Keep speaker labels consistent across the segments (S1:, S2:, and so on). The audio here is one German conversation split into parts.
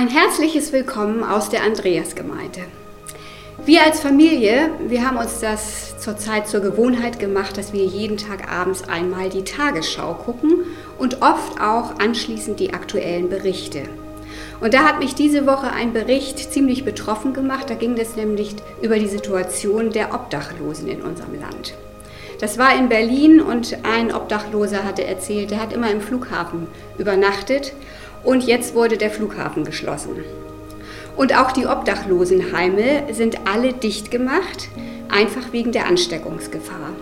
S1: Ein herzliches Willkommen aus der Andreasgemeinde. Wir als Familie, wir haben uns das zurzeit zur Gewohnheit gemacht, dass wir jeden Tag abends einmal die Tagesschau gucken und oft auch anschließend die aktuellen Berichte. Und da hat mich diese Woche ein Bericht ziemlich betroffen gemacht. Da ging es nämlich über die Situation der Obdachlosen in unserem Land. Das war in Berlin und ein Obdachloser hatte erzählt, der hat immer im Flughafen übernachtet und jetzt wurde der Flughafen geschlossen. Und auch die Obdachlosenheime sind alle dicht gemacht, einfach wegen der Ansteckungsgefahr.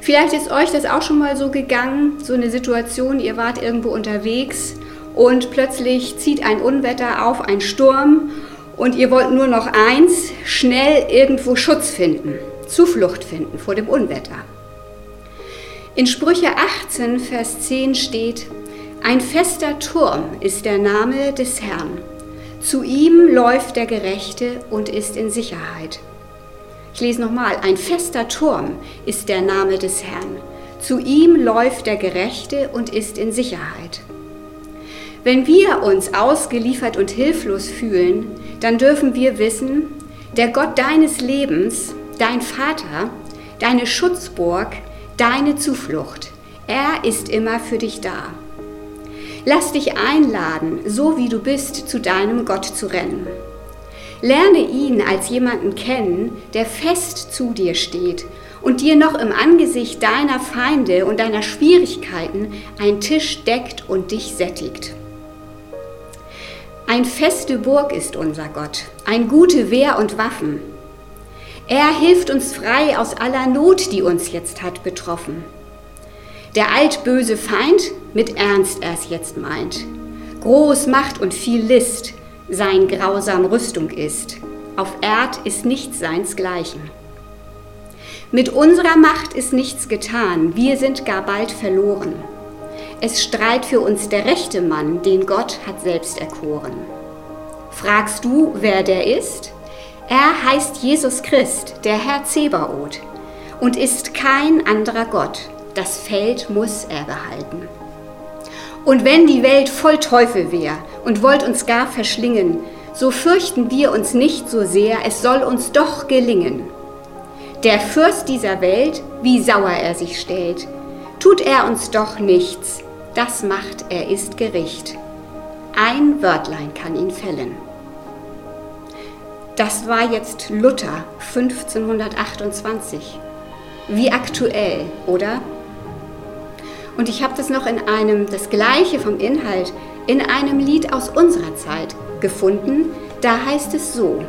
S1: Vielleicht ist euch das auch schon mal so gegangen, so eine Situation, ihr wart irgendwo unterwegs und plötzlich zieht ein Unwetter auf, ein Sturm und ihr wollt nur noch eins, schnell irgendwo Schutz finden, Zuflucht finden vor dem Unwetter. In Sprüche 18, Vers 10 steht, ein fester Turm ist der Name des Herrn. Zu ihm läuft der Gerechte und ist in Sicherheit. Ich lese nochmal, ein fester Turm ist der Name des Herrn. Zu ihm läuft der Gerechte und ist in Sicherheit. Wenn wir uns ausgeliefert und hilflos fühlen, dann dürfen wir wissen, der Gott deines Lebens, dein Vater, deine Schutzburg, deine Zuflucht, er ist immer für dich da. Lass dich einladen, so wie du bist, zu deinem Gott zu rennen. Lerne ihn als jemanden kennen, der fest zu dir steht und dir noch im Angesicht deiner Feinde und deiner Schwierigkeiten einen Tisch deckt und dich sättigt. Ein feste Burg ist unser Gott, ein gute Wehr und Waffen. Er hilft uns frei aus aller Not, die uns jetzt hat betroffen. Der altböse Feind mit Ernst er's jetzt meint. Groß Macht und viel List sein grausam Rüstung ist. Auf Erd ist nichts seinsgleichen. Mit unserer Macht ist nichts getan, wir sind gar bald verloren. Es streit für uns der rechte Mann, den Gott hat selbst erkoren. Fragst du, wer der ist? Er heißt Jesus Christ, der Herr Zebaoth, und ist kein anderer Gott das Feld muss er behalten. Und wenn die Welt voll Teufel wäre und wollt uns gar verschlingen, so fürchten wir uns nicht so sehr, es soll uns doch gelingen. Der Fürst dieser Welt, wie sauer er sich stellt, tut er uns doch nichts, das macht er ist Gericht. Ein Wörtlein kann ihn fällen. Das war jetzt Luther 1528. Wie aktuell, oder? Und ich habe das noch in einem, das gleiche vom Inhalt, in einem Lied aus unserer Zeit gefunden. Da heißt es so,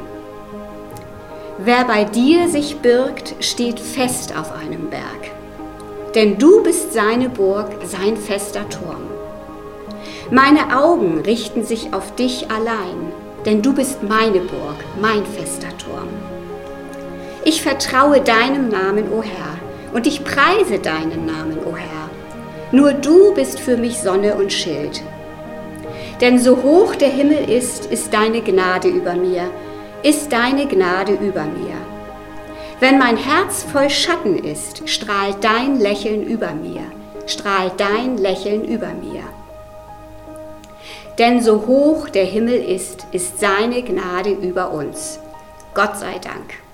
S1: Wer bei dir sich birgt, steht fest auf einem Berg. Denn du bist seine Burg, sein fester Turm. Meine Augen richten sich auf dich allein, denn du bist meine Burg, mein fester Turm. Ich vertraue deinem Namen, o Herr, und ich preise deinen Namen, o Herr. Nur du bist für mich Sonne und Schild. Denn so hoch der Himmel ist, ist deine Gnade über mir, ist deine Gnade über mir. Wenn mein Herz voll Schatten ist, strahlt dein Lächeln über mir, strahlt dein Lächeln über mir. Denn so hoch der Himmel ist, ist seine Gnade über uns. Gott sei Dank.